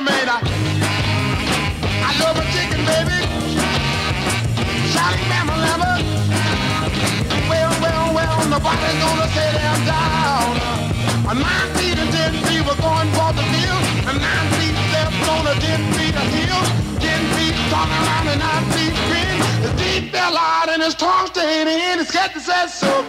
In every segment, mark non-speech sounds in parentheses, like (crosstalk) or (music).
Made. I, I love a chicken, baby. Shouting Bama Lama. Well, well, well, nobody's gonna set him down. A nine feet and ten feet were going for the field. A nine feet left on a ten feet of hill. Ten feet talking around and nine feet grin. His teeth fell out and his tongue stayed in. His cat says so.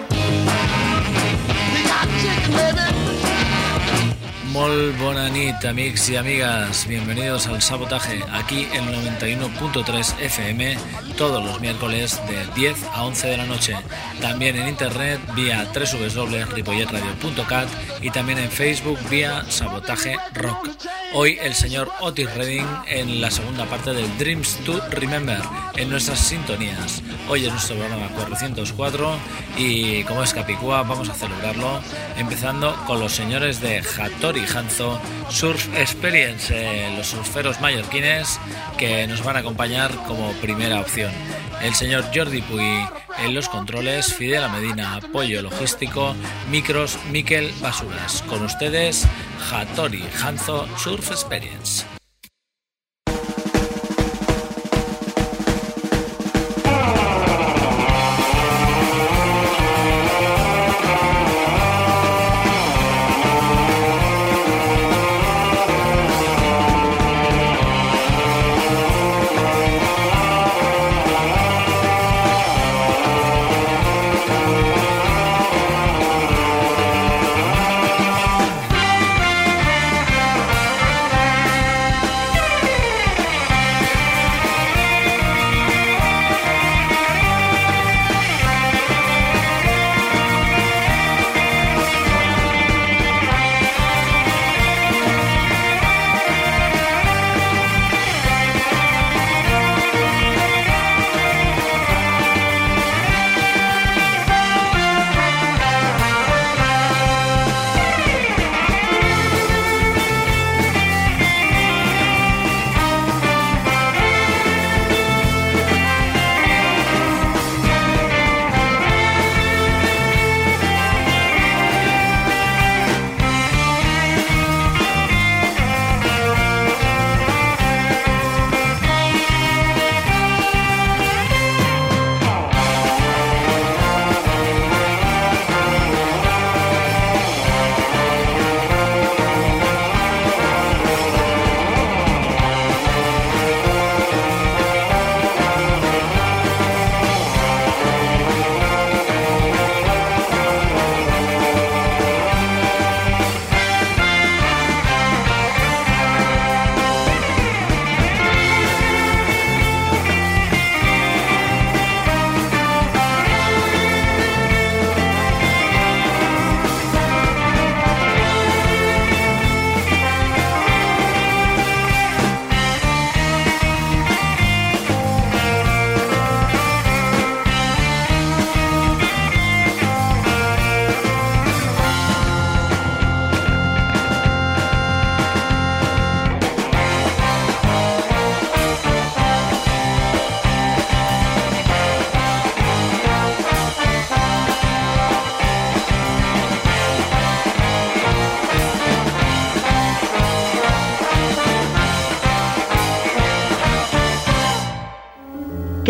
Molt bona nit, amics y amigas. Bienvenidos al Sabotaje, aquí en 91.3 FM, todos los miércoles de 10 a 11 de la noche. También en internet vía www.ripolletradio.cat y también en Facebook vía Sabotaje Rock. Hoy el señor Otis Redding en la segunda parte del Dreams to Remember en nuestras sintonías. Hoy es nuestro programa 404 y como es Capicúa vamos a celebrarlo empezando con los señores de Hattori Hanzo Surf Experience, eh, los surferos mallorquines que nos van a acompañar como primera opción. El señor Jordi Puy en los controles, Fidel Medina, apoyo logístico, micros, Miquel Basuras. Con ustedes, Hattori Hanzo Surf Experience.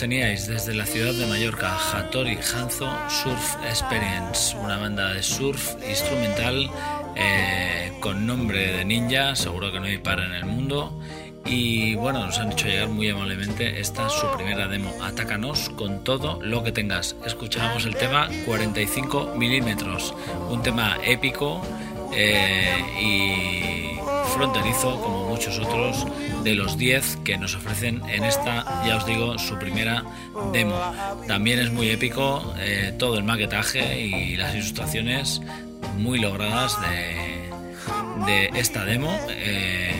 Teníais desde la ciudad de Mallorca, Hattori Hanzo Surf Experience, una banda de surf instrumental eh, con nombre de ninja, seguro que no hay par en el mundo. Y bueno, nos han hecho llegar muy amablemente esta su primera demo. Atácanos con todo lo que tengas. Escuchábamos el tema 45 milímetros, un tema épico eh, y fronterizo como muchos otros de los 10 que nos ofrecen en esta, ya os digo, su primera demo. También es muy épico eh, todo el maquetaje y las ilustraciones muy logradas de, esta demo. eh,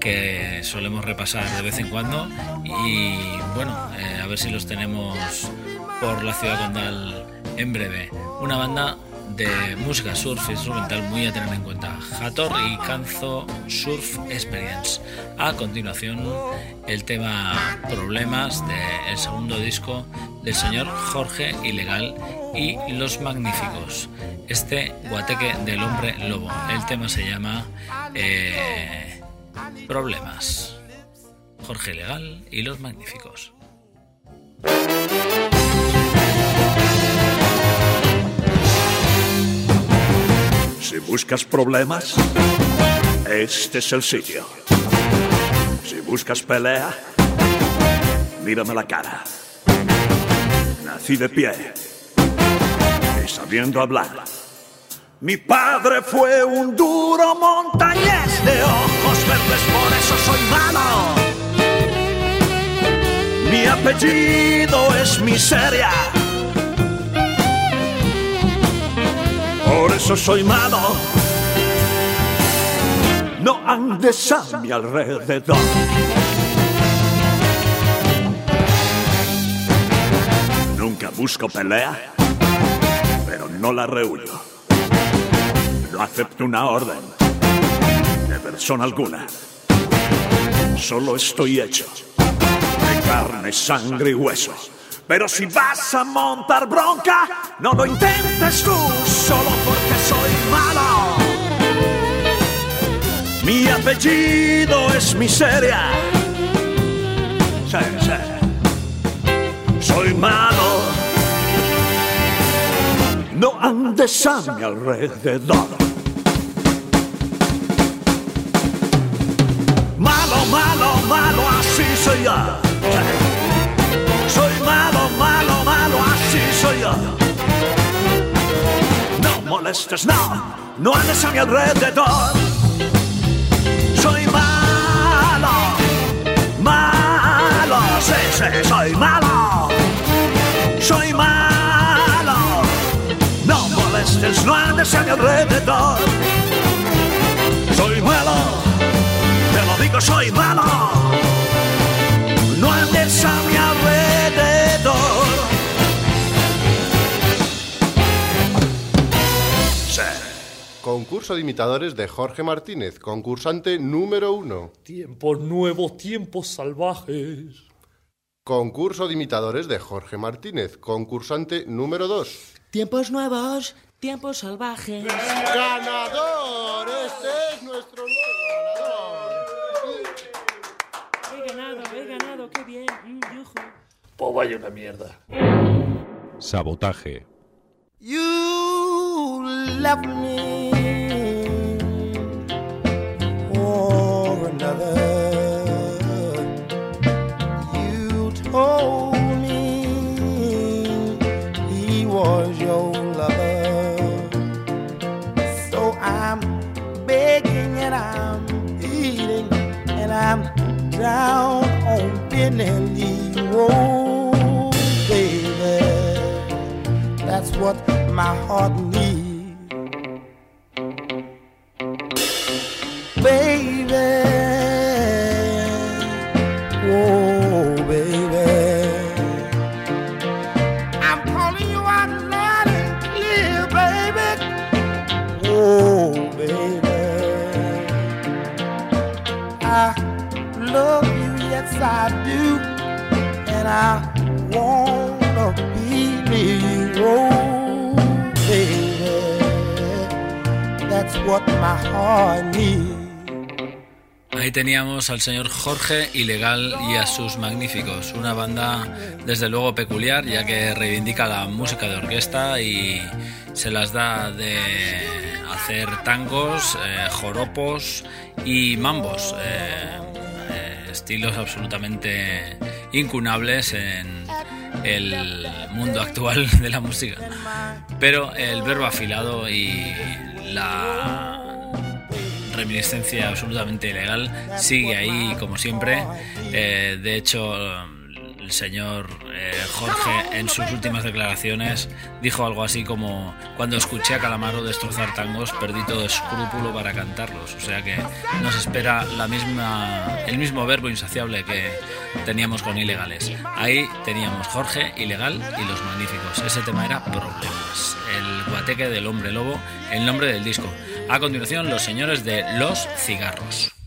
que solemos repasar de vez en cuando y bueno, eh, a ver si los tenemos por la ciudad condal en breve. Una banda de música surf instrumental muy a tener en cuenta. Hator y Canzo Surf Experience. A continuación, el tema Problemas del segundo disco del señor Jorge Ilegal y Los Magníficos. Este guateque del hombre lobo. El tema se llama eh, Problemas. Jorge Ilegal y Los Magníficos. Si buscas problemas, este es el sitio. Si buscas pelea, mírame la cara. Nací de pie y sabiendo hablar. Mi padre fue un duro montañés de ojos verdes, por eso soy malo. Mi apellido es miseria. Por eso soy malo. No andes a mi alrededor. Nunca busco pelea, pero no la rehuyo. No acepto una orden de persona alguna. Solo estoy hecho de carne, sangre y hueso. Pero si vas a montar bronca, no lo intentes tú, solo Mi apellido es miseria. Sí, sí. Soy malo. No andes a mi alrededor. Malo, malo, malo, así soy yo. Sí. Soy malo, malo, malo, así soy yo. No molestes, no, no andes a mi alrededor. Sí, sí, soy malo. Soy malo. No molestes, no andes a mi alrededor. Soy malo, te lo digo, soy malo. No andes a mi alrededor. Sí. Concurso de imitadores de Jorge Martínez, concursante número uno. Tiempos nuevos, tiempos salvajes. Concurso de imitadores de Jorge Martínez, concursante número dos. Tiempos nuevos, tiempos salvajes. ¡Ganador! Este es nuestro nuevo ganador. He ganado, he ganado, qué bien. mm, yujú. Oh, vaya una mierda. Sabotaje. You left me another. Down on knee. Oh, baby, that's what my heart Ahí teníamos al señor Jorge Ilegal y a sus Magníficos, una banda desde luego peculiar ya que reivindica la música de orquesta y se las da de hacer tangos, eh, joropos y mambos, eh, eh, estilos absolutamente incunables en el mundo actual de la música. Pero el verbo afilado y la reminiscencia absolutamente ilegal sigue ahí como siempre. Eh, de hecho, el señor eh, Jorge en sus últimas declaraciones dijo algo así como cuando escuché a Calamaro destrozar tangos perdí todo escrúpulo para cantarlos. O sea que nos espera la misma, el mismo verbo insaciable que teníamos con ilegales. Ahí teníamos Jorge, ilegal y los magníficos. Ese tema era problemas. El guateque del hombre lobo, el nombre del disco. A continuación, los señores de Los Cigarros.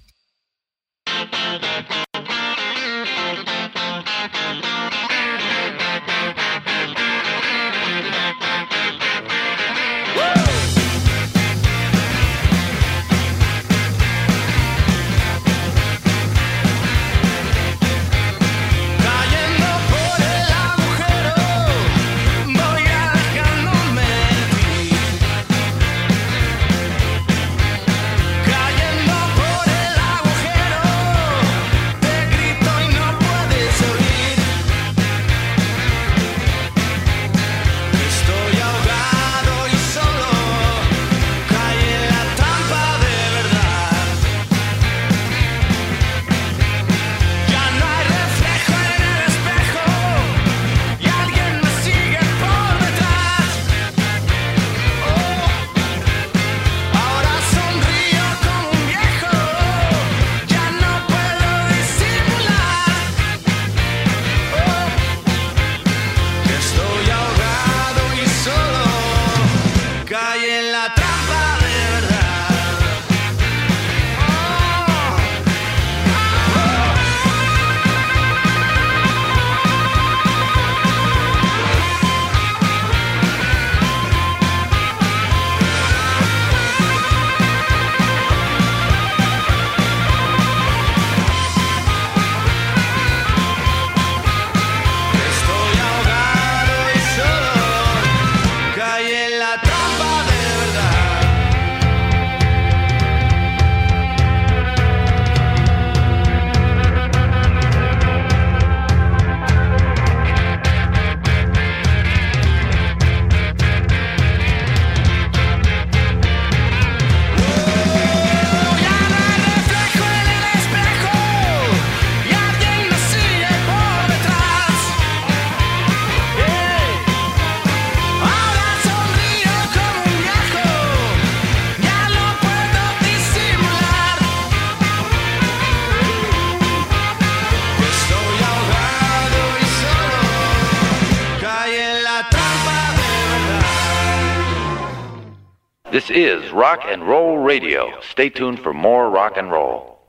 Roll Radio. Stay tuned for more rock and roll.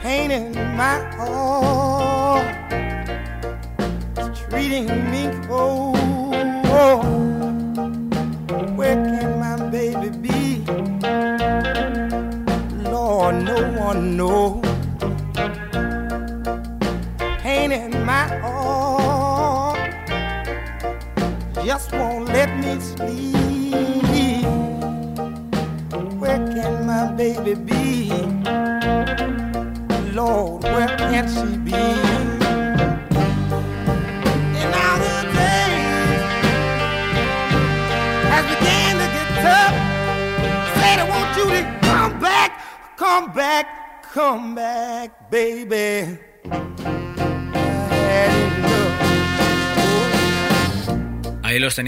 pain in my is treating me cold.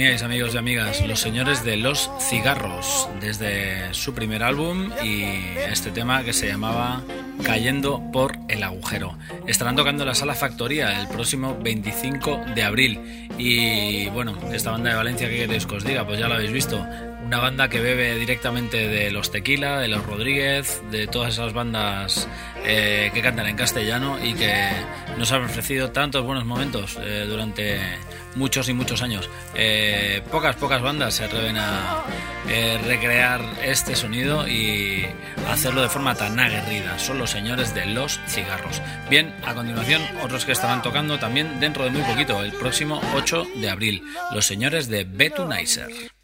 Amigos y amigas, los señores de los cigarros, desde su primer álbum y este tema que se llamaba Cayendo por el agujero. Estarán tocando la sala Factoría el próximo 25 de abril. Y bueno, esta banda de Valencia, ¿qué queréis que os diga? Pues ya lo habéis visto. Una banda que bebe directamente de los Tequila, de los Rodríguez, de todas esas bandas eh, que cantan en castellano y que nos han ofrecido tantos buenos momentos eh, durante muchos y muchos años. Eh, pocas, pocas bandas se atreven a recrear este sonido y hacerlo de forma tan aguerrida. Son los señores de los cigarros. Bien, a continuación, otros que estarán tocando también dentro de muy poquito, el próximo 8 de abril, los señores de Betunizer.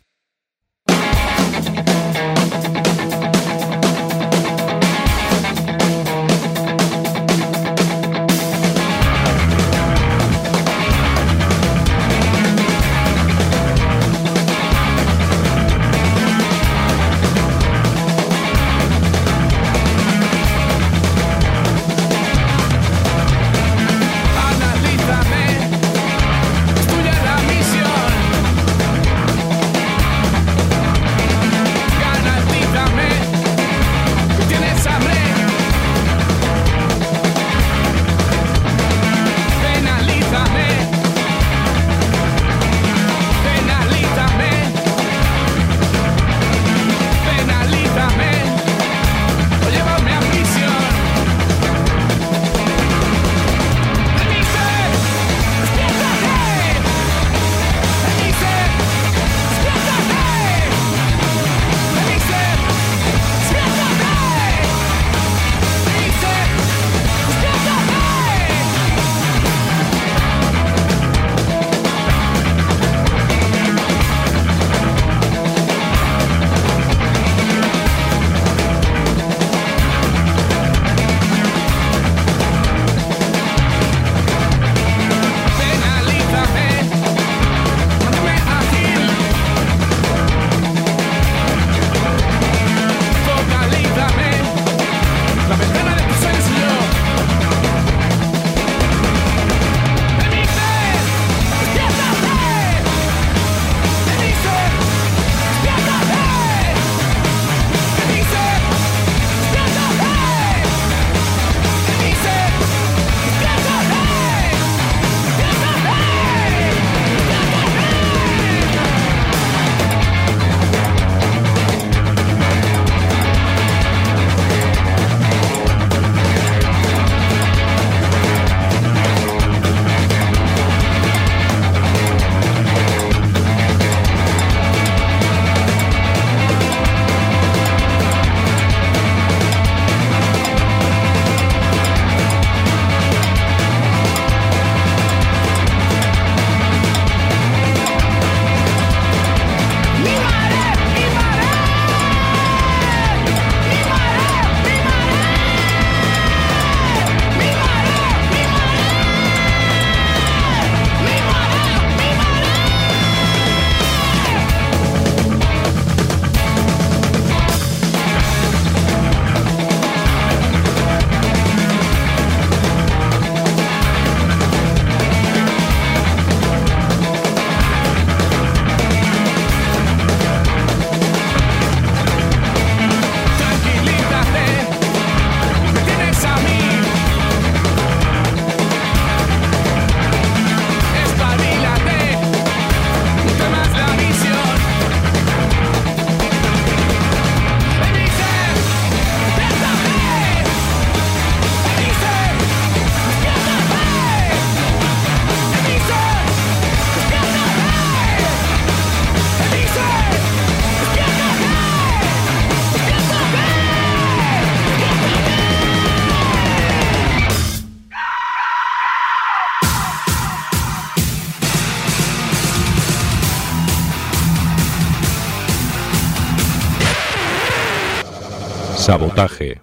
Sabotaje.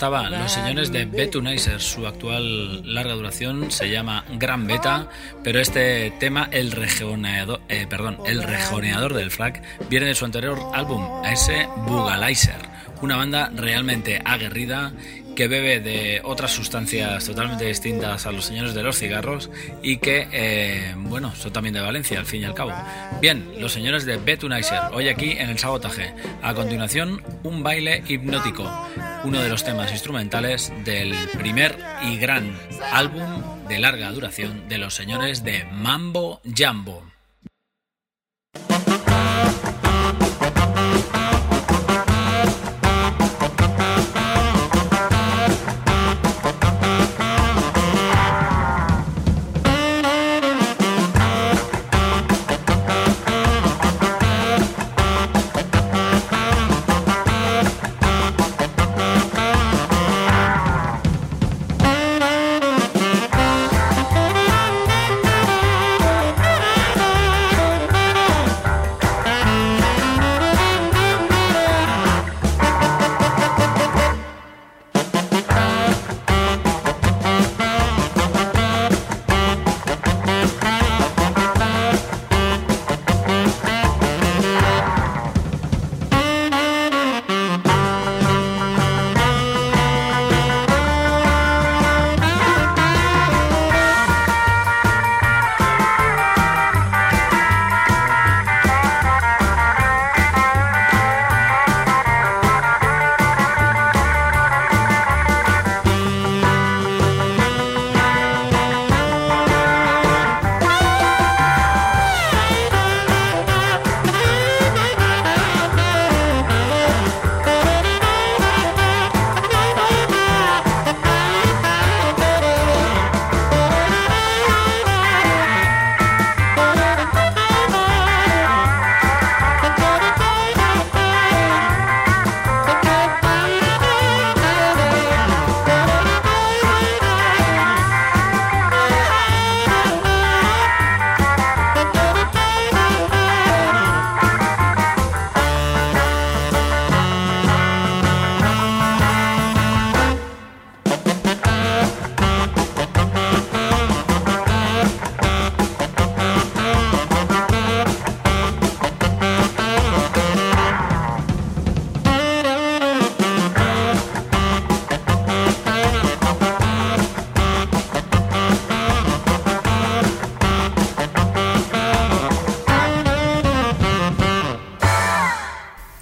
Estaban los señores de Betunizer. Su actual larga duración se llama Gran Beta, pero este tema, el rejoneador, eh, perdón, el rejoneador del frac, viene de su anterior álbum, ese Bugalizer. Una banda realmente aguerrida que bebe de otras sustancias totalmente distintas a los señores de los cigarros y que, eh, bueno, son también de Valencia, al fin y al cabo. Bien, los señores de Betunizer, hoy aquí en el sabotaje. A continuación, un baile hipnótico, uno de los temas instrumentales del primer y gran álbum de larga duración de los señores de Mambo Jambo.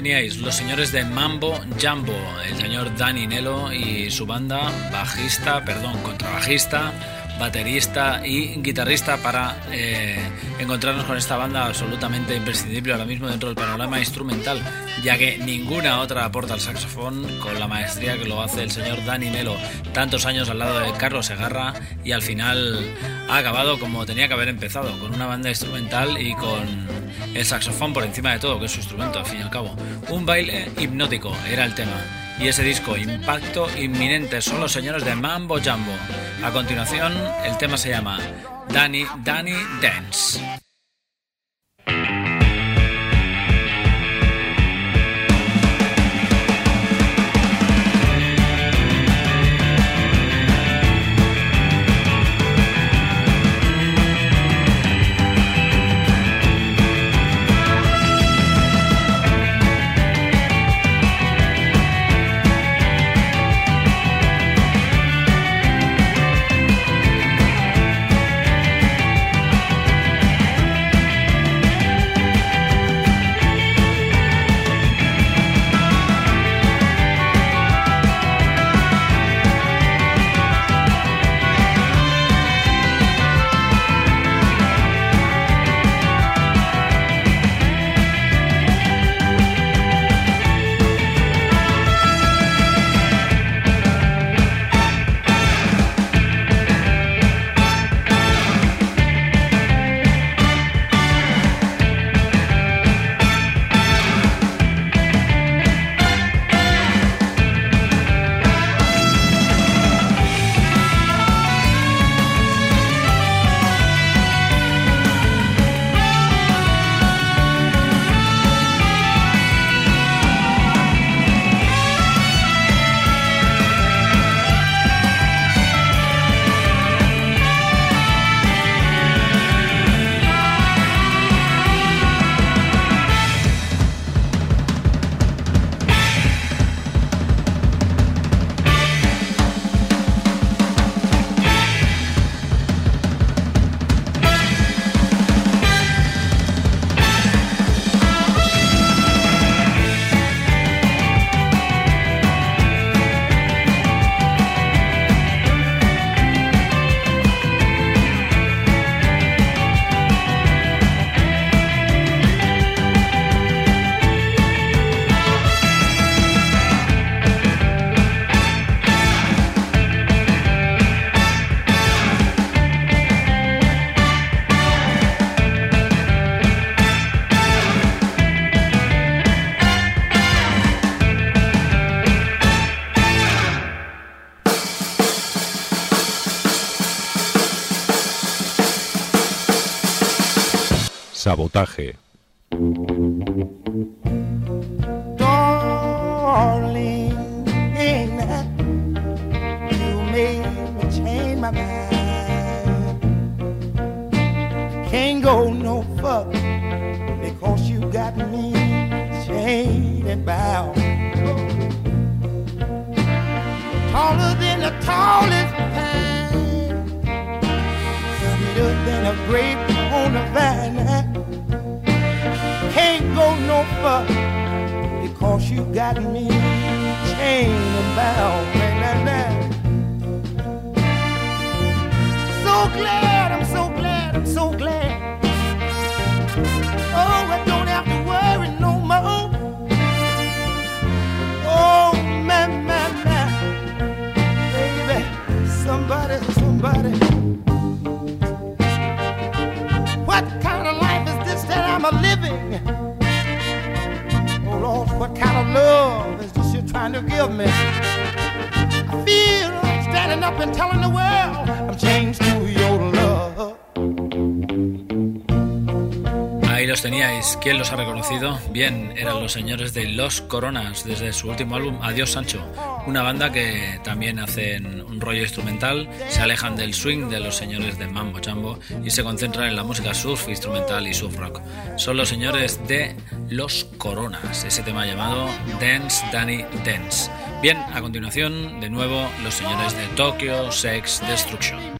Teníais los señores de Mambo Jumbo, el señor Danny Nelo y su banda, bajista, perdón, contrabajista, baterista y guitarrista para eh, encontrarnos con esta banda absolutamente imprescindible ahora mismo dentro del panorama instrumental, ya que ninguna otra aporta al saxofón con la maestría que lo hace el señor Dani Melo, tantos años al lado de Carlos Segarra y al final ha acabado como tenía que haber empezado, con una banda instrumental y con el saxofón por encima de todo, que es su instrumento al fin y al cabo. Un baile hipnótico era el tema y ese disco Impacto Inminente son los señores de Mambo Jumbo. A continuación, el tema se llama Danny Danny Dance. Sabotaje. Darling, you made me change my mind? Can't go no further because you got me chained and bound. Taller than the tallest pine, sweeter than a grape on the vine. Can't go no further because you got me chained bound. Man, man, So glad, I'm so glad, I'm so glad. Oh, I don't have to worry no more. Oh, man, man, man. Baby, somebody, somebody. Kind of love is this you're trying to give me? I feel standing up and telling the world I'm changed to your los teníais. ¿Quién los ha reconocido? Bien, eran los señores de Los Coronas desde su último álbum Adiós Sancho. Una banda que también hacen un rollo instrumental, se alejan del swing de los señores de Mambo Jambo y se concentran en la música surf instrumental y surf rock. Son los señores de Los Coronas, ese tema llamado Dance Danny Dance. Bien, a continuación, de nuevo, los señores de Tokyo Sex Destruction.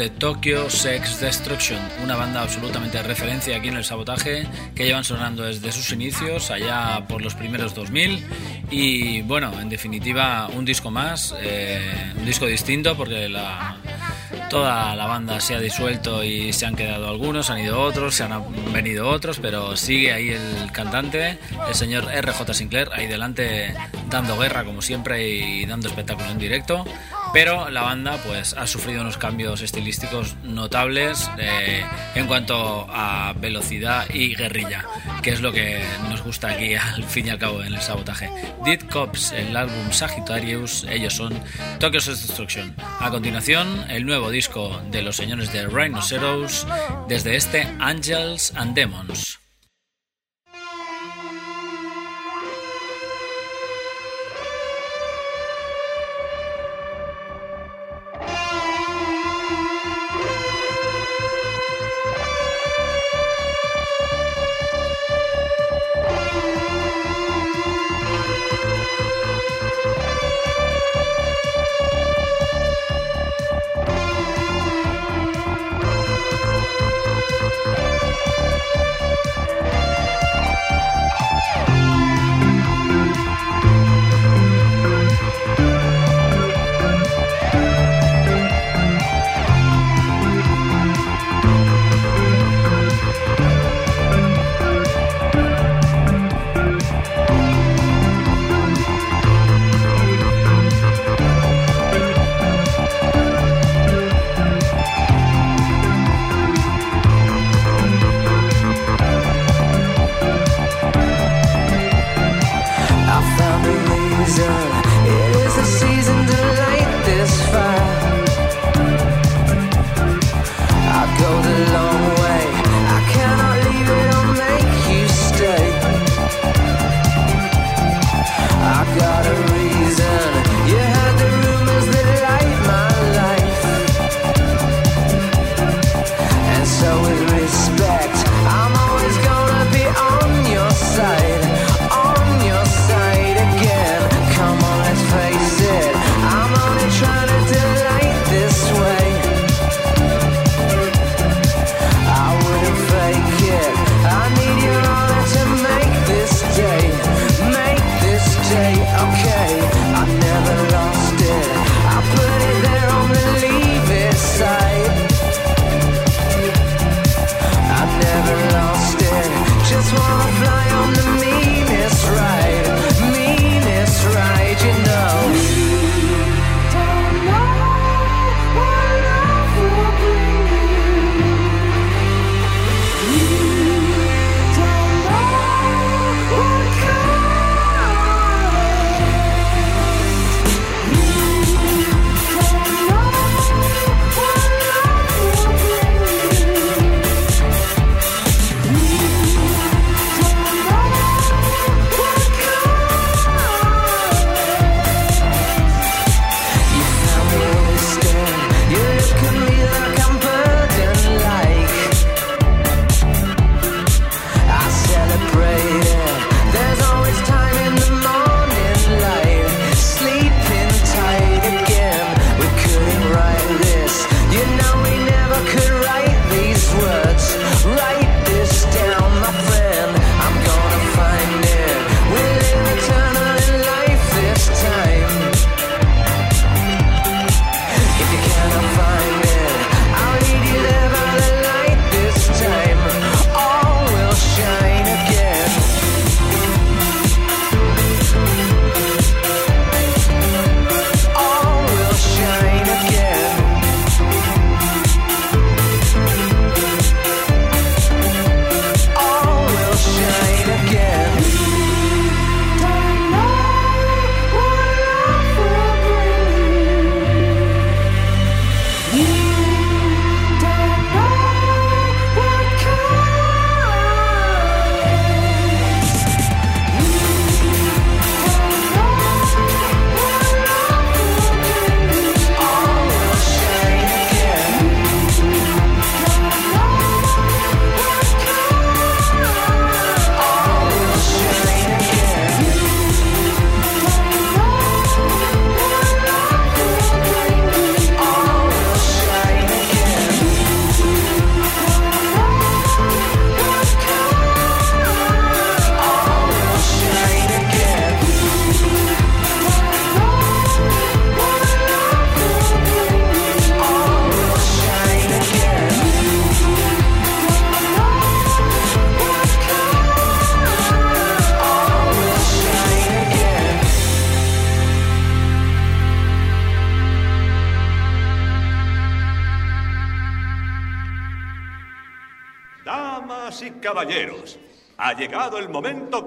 De Tokyo Sex Destruction, una banda absolutamente de referencia aquí en el sabotaje, que llevan sonando desde sus inicios, allá por los primeros 2000. Y bueno, en definitiva, un disco más, eh, un disco distinto, porque la, toda la banda se ha disuelto y se han quedado algunos, han ido otros, se han venido otros, pero sigue ahí el cantante, el señor RJ Sinclair, ahí delante dando guerra como siempre y dando espectáculo en directo. Pero la banda pues ha sufrido unos cambios estilísticos notables eh, en cuanto a velocidad y guerrilla, que es lo que nos gusta aquí (laughs) al fin y al cabo en el sabotaje. Dead Cops, el álbum Sagittarius, ellos son Tokyo Sex Destruction. A continuación, el nuevo disco de los señores de Rhinoceros desde este Angels and Demons.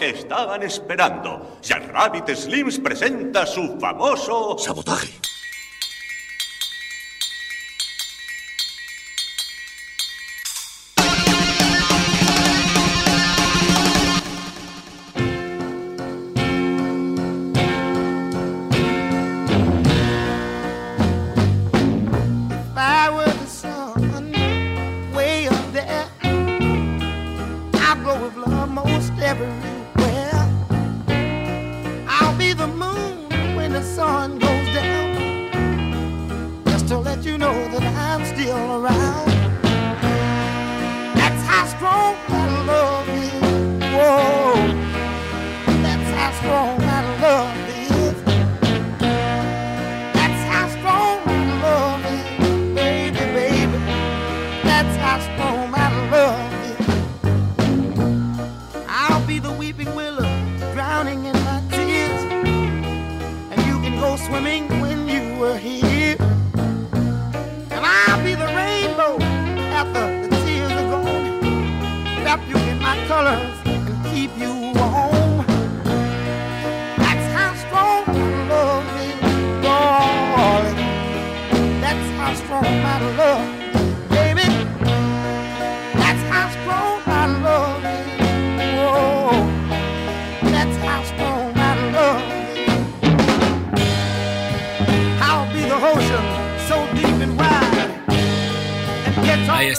Estaban esperando. Jack Rabbit Slims presenta su famoso... Sabotaje.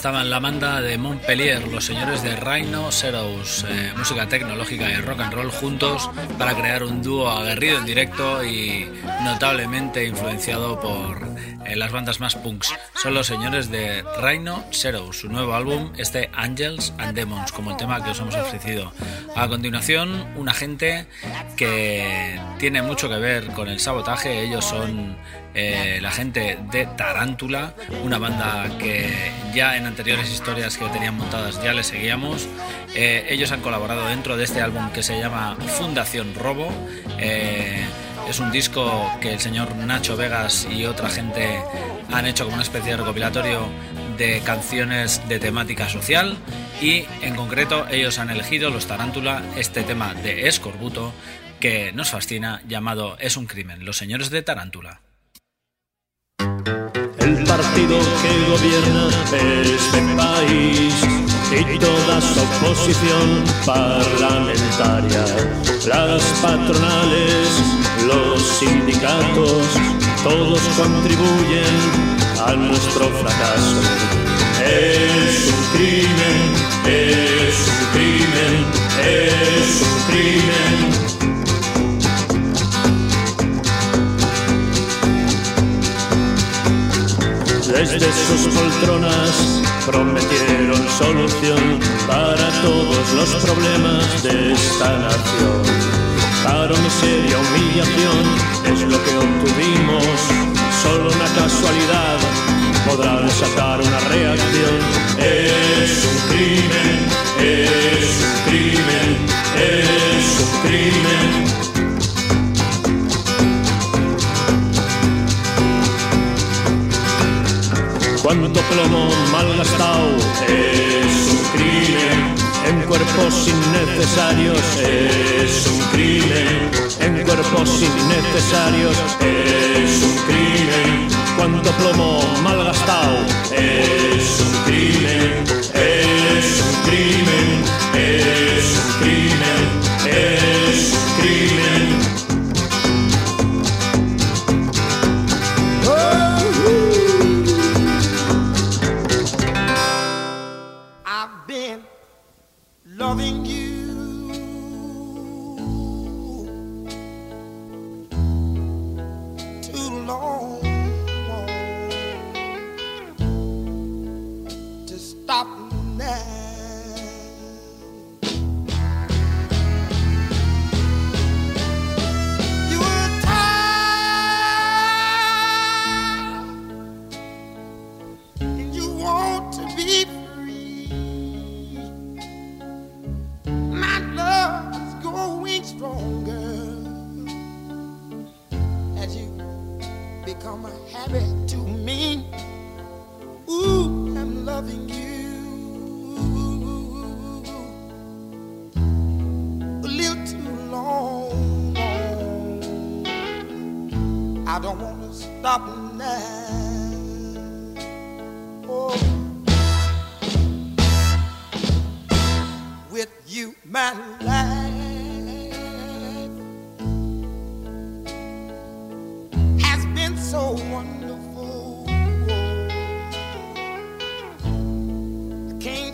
Estaban la banda de Montpellier, los señores de Rhino Zeros, eh, música tecnológica y rock and roll juntos para crear un dúo aguerrido en directo y notablemente influenciado por eh, las bandas más punks. Son los señores de Rhino Zeros, su nuevo álbum, este Angels and Demons, como el tema que os hemos ofrecido. A continuación, una gente que tiene mucho que ver con el sabotaje, ellos son eh, la gente de Tarántula, una banda que ya en anteriores historias que tenían montadas ya les seguíamos. Eh, ellos han colaborado dentro de este álbum que se llama Fundación Robo. Eh, es un disco que el señor Nacho Vegas y otra gente han hecho como una especie de recopilatorio de canciones de temática social y en concreto ellos han elegido los Tarántula este tema de Escorbuto que nos fascina llamado Es un crimen, los señores de Tarántula. El partido que gobierna este país y toda su oposición parlamentaria, las patronales, los sindicatos, todos contribuyen a nuestro fracaso. Es un crimen, es un crimen, es un crimen. Desde sus poltronas prometieron solución para todos los problemas de esta nación. Paro, miseria, humillación es lo que obtuvimos. Solo una casualidad podrá desatar una reacción. Es un crimen, es un crimen, es un crimen. Cuánto plomo malgastado es un crimen. En cuerpos innecesarios. Es un crimen. En cuerpos innecesarios. Es un crimen cuánto plomo malgastado es un crimen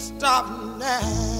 stop now.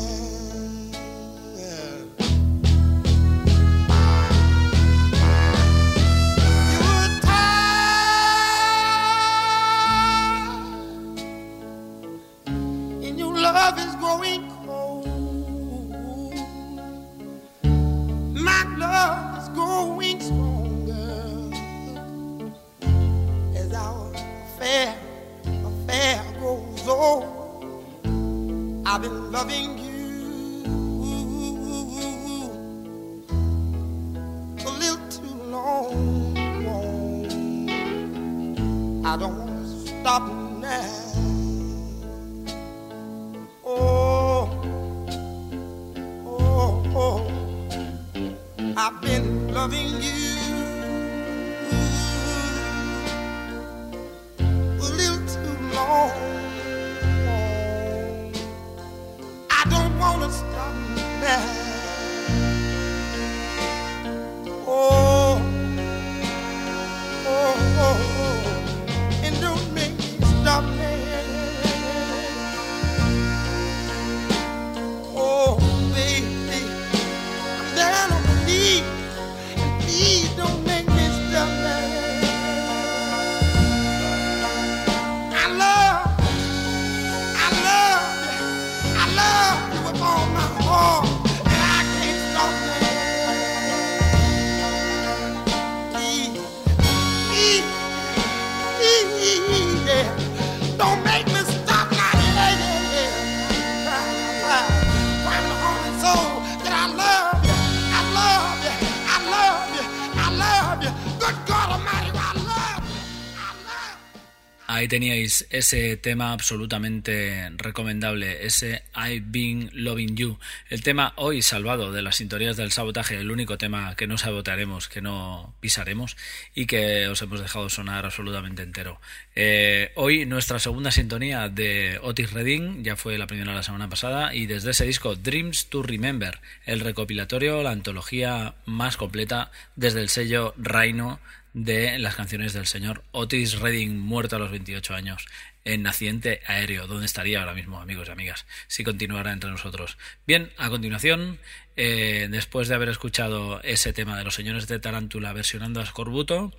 Ahí teníais ese tema absolutamente recomendable, ese I've Been Loving You. El tema hoy salvado de las sintonías del sabotaje, el único tema que no sabotearemos, que no pisaremos y que os hemos dejado sonar absolutamente entero. Eh, hoy nuestra segunda sintonía de Otis Redding, ya fue la primera la semana pasada, y desde ese disco Dreams to Remember, el recopilatorio, la antología más completa desde el sello Rhino de las canciones del señor Otis Redding, muerto a los 28 años en accidente aéreo. ¿Dónde estaría ahora mismo, amigos y amigas, si continuara entre nosotros? Bien, a continuación, eh, después de haber escuchado ese tema de los señores de Tarántula versionando a Scorbuto,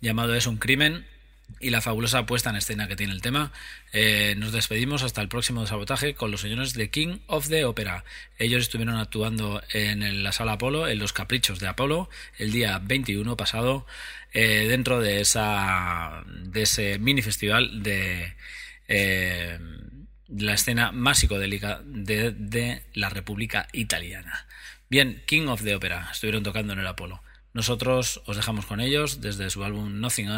llamado Es un crimen, y la fabulosa puesta en escena que tiene el tema. Eh, nos despedimos hasta el próximo sabotaje con los señores de King of the Opera. Ellos estuvieron actuando en la sala Apolo, en los Caprichos de Apolo, el día 21 pasado, eh, dentro de esa de ese mini festival de eh, la escena más psicodélica de, de la República Italiana. Bien, King of the Opera, estuvieron tocando en el Apolo. Nosotros os dejamos con ellos desde su álbum Nothing,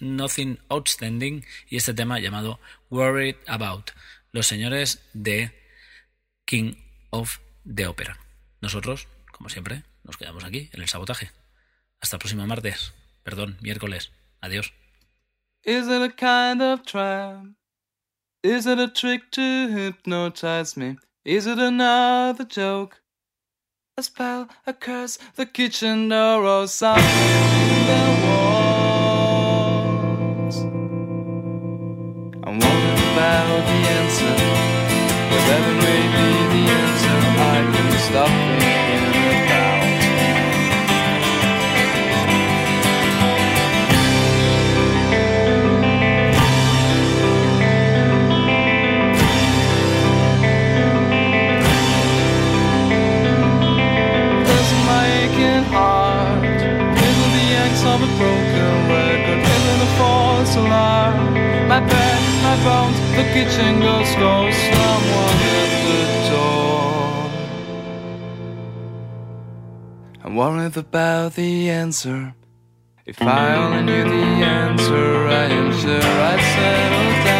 Nothing Outstanding y este tema llamado Worried About, los señores de King of the Opera. Nosotros, como siempre, nos quedamos aquí en el sabotaje. Hasta el próximo martes, perdón, miércoles. Adiós. Is it a kind of trap? Is it a trick to hypnotize me? Is it another joke? A spell, a curse, the kitchen door or. About the answer. Whatever may be the answer, I can stop the kitchen goes slow Someone at the door. I'm worried about the answer. If I only knew the answer I am sure I'd settle down